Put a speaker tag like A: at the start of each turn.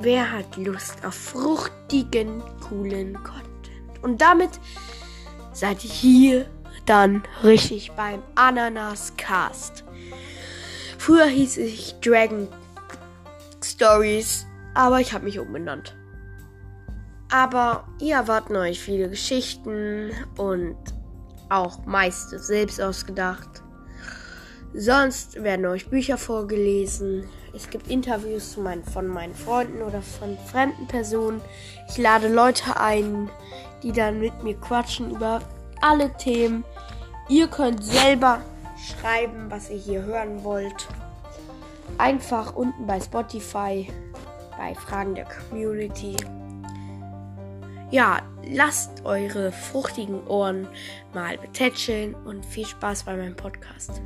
A: wer hat Lust auf fruchtigen, coolen Content? Und damit seid ihr hier dann richtig beim Ananas Cast. Früher hieß ich Dragon Stories, aber ich habe mich umbenannt. Aber ihr erwarten euch viele Geschichten und auch meiste selbst ausgedacht. Sonst werden euch Bücher vorgelesen. Es gibt Interviews von meinen Freunden oder von fremden Personen. Ich lade Leute ein, die dann mit mir quatschen über alle Themen. Ihr könnt selber schreiben, was ihr hier hören wollt. Einfach unten bei Spotify bei Fragen der Community. Ja, lasst eure fruchtigen Ohren mal betätscheln und viel Spaß bei meinem Podcast.